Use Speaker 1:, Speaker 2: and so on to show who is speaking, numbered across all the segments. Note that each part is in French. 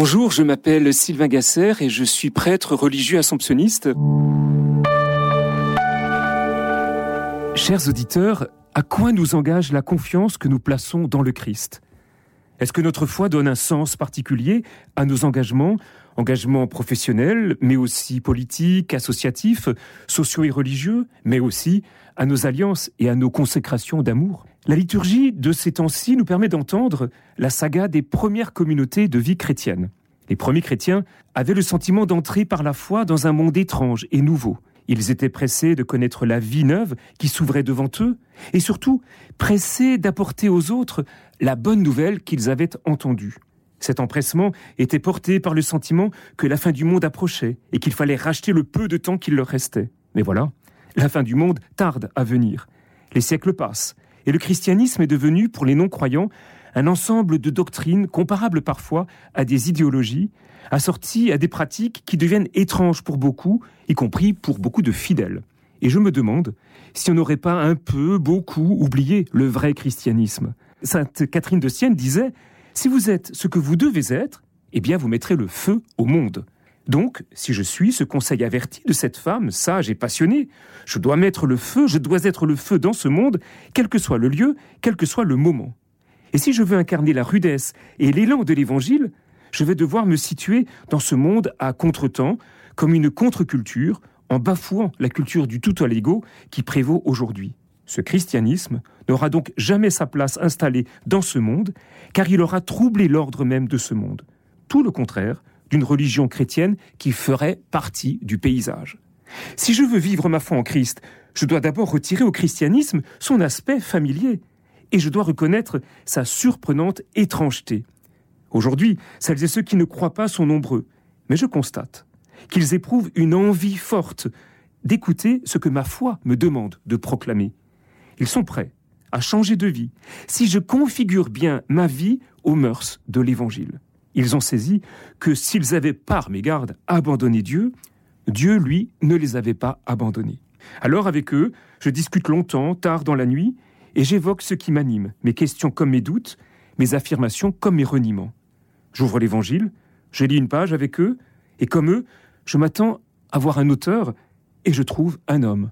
Speaker 1: Bonjour, je m'appelle Sylvain Gasser et je suis prêtre religieux assomptionniste. Chers auditeurs, à quoi nous engage la confiance que nous plaçons dans le Christ? Est-ce que notre foi donne un sens particulier à nos engagements, engagements professionnels, mais aussi politiques, associatifs, sociaux et religieux, mais aussi à nos alliances et à nos consécrations d'amour? La liturgie de ces temps-ci nous permet d'entendre la saga des premières communautés de vie chrétienne. Les premiers chrétiens avaient le sentiment d'entrer par la foi dans un monde étrange et nouveau. Ils étaient pressés de connaître la vie neuve qui s'ouvrait devant eux, et surtout pressés d'apporter aux autres la bonne nouvelle qu'ils avaient entendue. Cet empressement était porté par le sentiment que la fin du monde approchait et qu'il fallait racheter le peu de temps qu'il leur restait. Mais voilà, la fin du monde tarde à venir. Les siècles passent, et le christianisme est devenu, pour les non-croyants, un ensemble de doctrines comparables parfois à des idéologies, assorties à des pratiques qui deviennent étranges pour beaucoup, y compris pour beaucoup de fidèles. Et je me demande si on n'aurait pas un peu, beaucoup oublié le vrai christianisme. Sainte Catherine de Sienne disait Si vous êtes ce que vous devez être, eh bien vous mettrez le feu au monde. Donc, si je suis ce conseil averti de cette femme, sage et passionnée, je dois mettre le feu, je dois être le feu dans ce monde, quel que soit le lieu, quel que soit le moment. Et si je veux incarner la rudesse et l'élan de l'Évangile, je vais devoir me situer dans ce monde à contretemps, comme une contre-culture, en bafouant la culture du tout à l'ego qui prévaut aujourd'hui. Ce christianisme n'aura donc jamais sa place installée dans ce monde, car il aura troublé l'ordre même de ce monde. Tout le contraire, d'une religion chrétienne qui ferait partie du paysage. Si je veux vivre ma foi en Christ, je dois d'abord retirer au christianisme son aspect familier, et je dois reconnaître sa surprenante étrangeté. Aujourd'hui, celles et ceux qui ne croient pas sont nombreux, mais je constate qu'ils éprouvent une envie forte d'écouter ce que ma foi me demande de proclamer. Ils sont prêts à changer de vie si je configure bien ma vie aux mœurs de l'Évangile. Ils ont saisi que s'ils avaient par mégarde abandonné Dieu, Dieu, lui, ne les avait pas abandonnés. Alors avec eux, je discute longtemps, tard dans la nuit, et j'évoque ce qui m'anime, mes questions comme mes doutes, mes affirmations comme mes reniements. J'ouvre l'Évangile, je lis une page avec eux, et comme eux, je m'attends à voir un auteur, et je trouve un homme,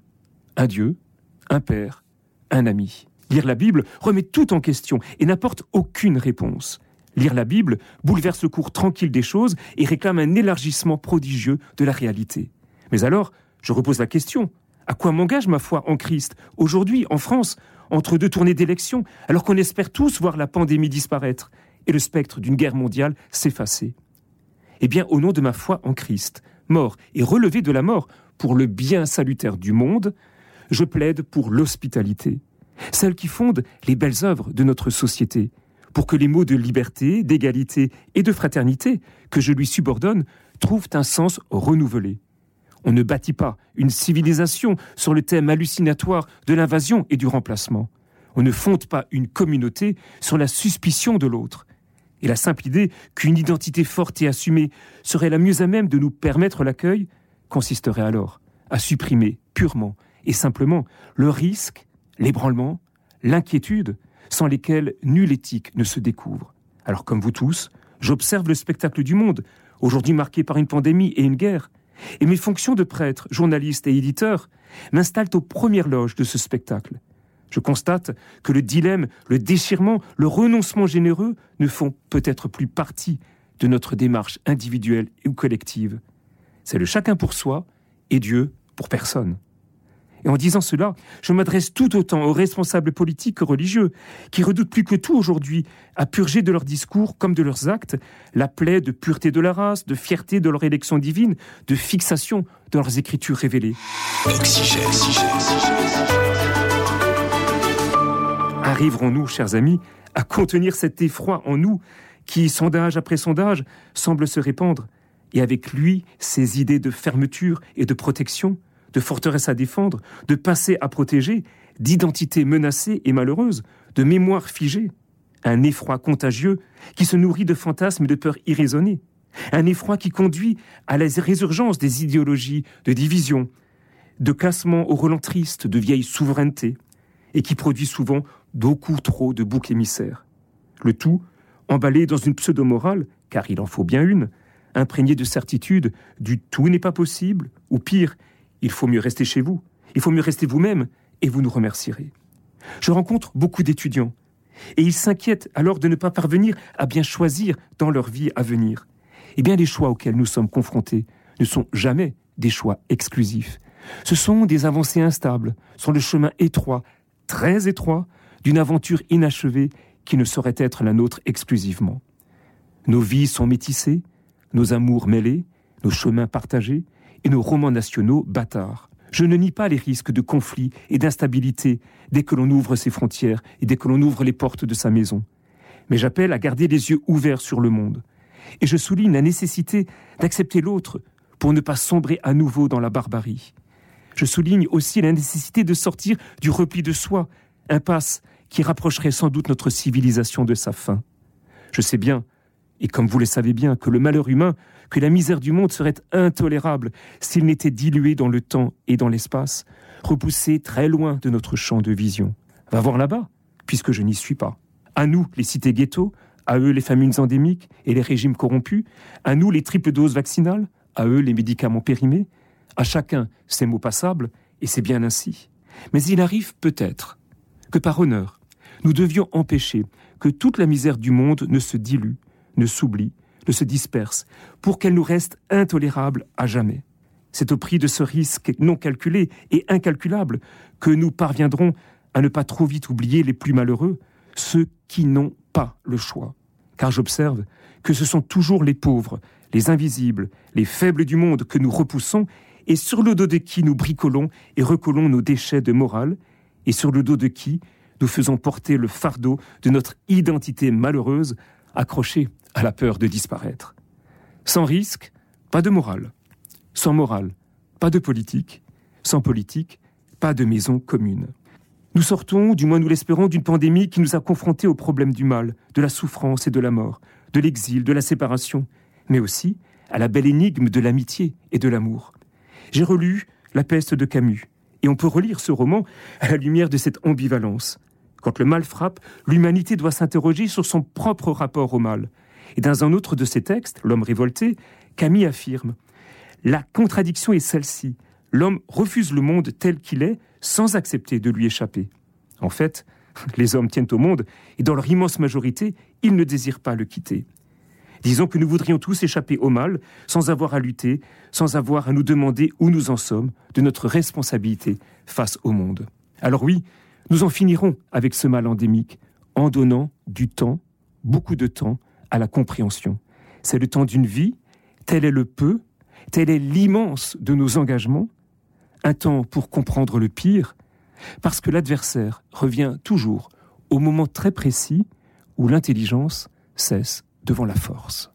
Speaker 1: un Dieu, un Père, un ami. Lire la Bible remet tout en question et n'apporte aucune réponse. Lire la Bible bouleverse le cours tranquille des choses et réclame un élargissement prodigieux de la réalité. Mais alors, je repose la question, à quoi m'engage ma foi en Christ, aujourd'hui, en France, entre deux tournées d'élections, alors qu'on espère tous voir la pandémie disparaître et le spectre d'une guerre mondiale s'effacer? Eh bien, au nom de ma foi en Christ, mort et relevé de la mort pour le bien salutaire du monde, je plaide pour l'hospitalité, celle qui fonde les belles œuvres de notre société, pour que les mots de liberté, d'égalité et de fraternité que je lui subordonne trouvent un sens renouvelé. On ne bâtit pas une civilisation sur le thème hallucinatoire de l'invasion et du remplacement. On ne fonde pas une communauté sur la suspicion de l'autre. Et la simple idée qu'une identité forte et assumée serait la mieux à même de nous permettre l'accueil consisterait alors à supprimer purement et simplement le risque, l'ébranlement, l'inquiétude sans lesquels nulle éthique ne se découvre. Alors comme vous tous, j'observe le spectacle du monde, aujourd'hui marqué par une pandémie et une guerre, et mes fonctions de prêtre, journaliste et éditeur m'installent aux premières loges de ce spectacle. Je constate que le dilemme, le déchirement, le renoncement généreux ne font peut-être plus partie de notre démarche individuelle ou collective. C'est le chacun pour soi et Dieu pour personne. Et en disant cela, je m'adresse tout autant aux responsables politiques que religieux, qui redoutent plus que tout aujourd'hui à purger de leurs discours comme de leurs actes la plaie de pureté de la race, de fierté de leur élection divine, de fixation de leurs écritures révélées. Arriverons-nous, chers amis, à contenir cet effroi en nous qui, sondage après sondage, semble se répandre, et avec lui ces idées de fermeture et de protection de forteresse à défendre, de passé à protéger, d'identité menacée et malheureuse, de mémoire figée. Un effroi contagieux qui se nourrit de fantasmes et de peurs irraisonnées. Un effroi qui conduit à la résurgence des idéologies de division, de classement au relent triste de vieille souveraineté, et qui produit souvent beaucoup trop de boucs émissaires. Le tout emballé dans une pseudo-morale car il en faut bien une, imprégnée de certitude du tout n'est pas possible, ou pire, il faut mieux rester chez vous, il faut mieux rester vous-même, et vous nous remercierez. Je rencontre beaucoup d'étudiants, et ils s'inquiètent alors de ne pas parvenir à bien choisir dans leur vie à venir. Eh bien, les choix auxquels nous sommes confrontés ne sont jamais des choix exclusifs. Ce sont des avancées instables, sont le chemin étroit, très étroit, d'une aventure inachevée qui ne saurait être la nôtre exclusivement. Nos vies sont métissées, nos amours mêlés, nos chemins partagés et nos romans nationaux bâtards. Je ne nie pas les risques de conflits et d'instabilité dès que l'on ouvre ses frontières et dès que l'on ouvre les portes de sa maison. Mais j'appelle à garder les yeux ouverts sur le monde. Et je souligne la nécessité d'accepter l'autre pour ne pas sombrer à nouveau dans la barbarie. Je souligne aussi la nécessité de sortir du repli de soi, impasse qui rapprocherait sans doute notre civilisation de sa fin. Je sais bien, et comme vous le savez bien, que le malheur humain, que la misère du monde serait intolérable s'il n'était dilué dans le temps et dans l'espace, repoussé très loin de notre champ de vision. Va voir là-bas, puisque je n'y suis pas. À nous, les cités ghettos, à eux les famines endémiques et les régimes corrompus, à nous les triples doses vaccinales, à eux les médicaments périmés, à chacun ses mots passables, et c'est bien ainsi. Mais il arrive peut-être que par honneur, nous devions empêcher que toute la misère du monde ne se dilue, ne s'oublie, ne se disperse, pour qu'elle nous reste intolérable à jamais. C'est au prix de ce risque non calculé et incalculable que nous parviendrons à ne pas trop vite oublier les plus malheureux, ceux qui n'ont pas le choix. Car j'observe que ce sont toujours les pauvres, les invisibles, les faibles du monde que nous repoussons et sur le dos de qui nous bricolons et recollons nos déchets de morale, et sur le dos de qui nous faisons porter le fardeau de notre identité malheureuse, accrochée à la peur de disparaître. Sans risque, pas de morale. Sans morale, pas de politique. Sans politique, pas de maison commune. Nous sortons, du moins nous l'espérons, d'une pandémie qui nous a confrontés au problème du mal, de la souffrance et de la mort, de l'exil, de la séparation, mais aussi à la belle énigme de l'amitié et de l'amour. J'ai relu La peste de Camus, et on peut relire ce roman à la lumière de cette ambivalence. Quand le mal frappe, l'humanité doit s'interroger sur son propre rapport au mal. Et dans un autre de ses textes, L'homme révolté, Camille affirme La contradiction est celle-ci. L'homme refuse le monde tel qu'il est sans accepter de lui échapper. En fait, les hommes tiennent au monde et dans leur immense majorité, ils ne désirent pas le quitter. Disons que nous voudrions tous échapper au mal, sans avoir à lutter, sans avoir à nous demander où nous en sommes de notre responsabilité face au monde. Alors oui, nous en finirons avec ce mal endémique, en donnant du temps, beaucoup de temps, à la compréhension. C'est le temps d'une vie, tel est le peu, tel est l'immense de nos engagements, un temps pour comprendre le pire, parce que l'adversaire revient toujours au moment très précis où l'intelligence cesse devant la force.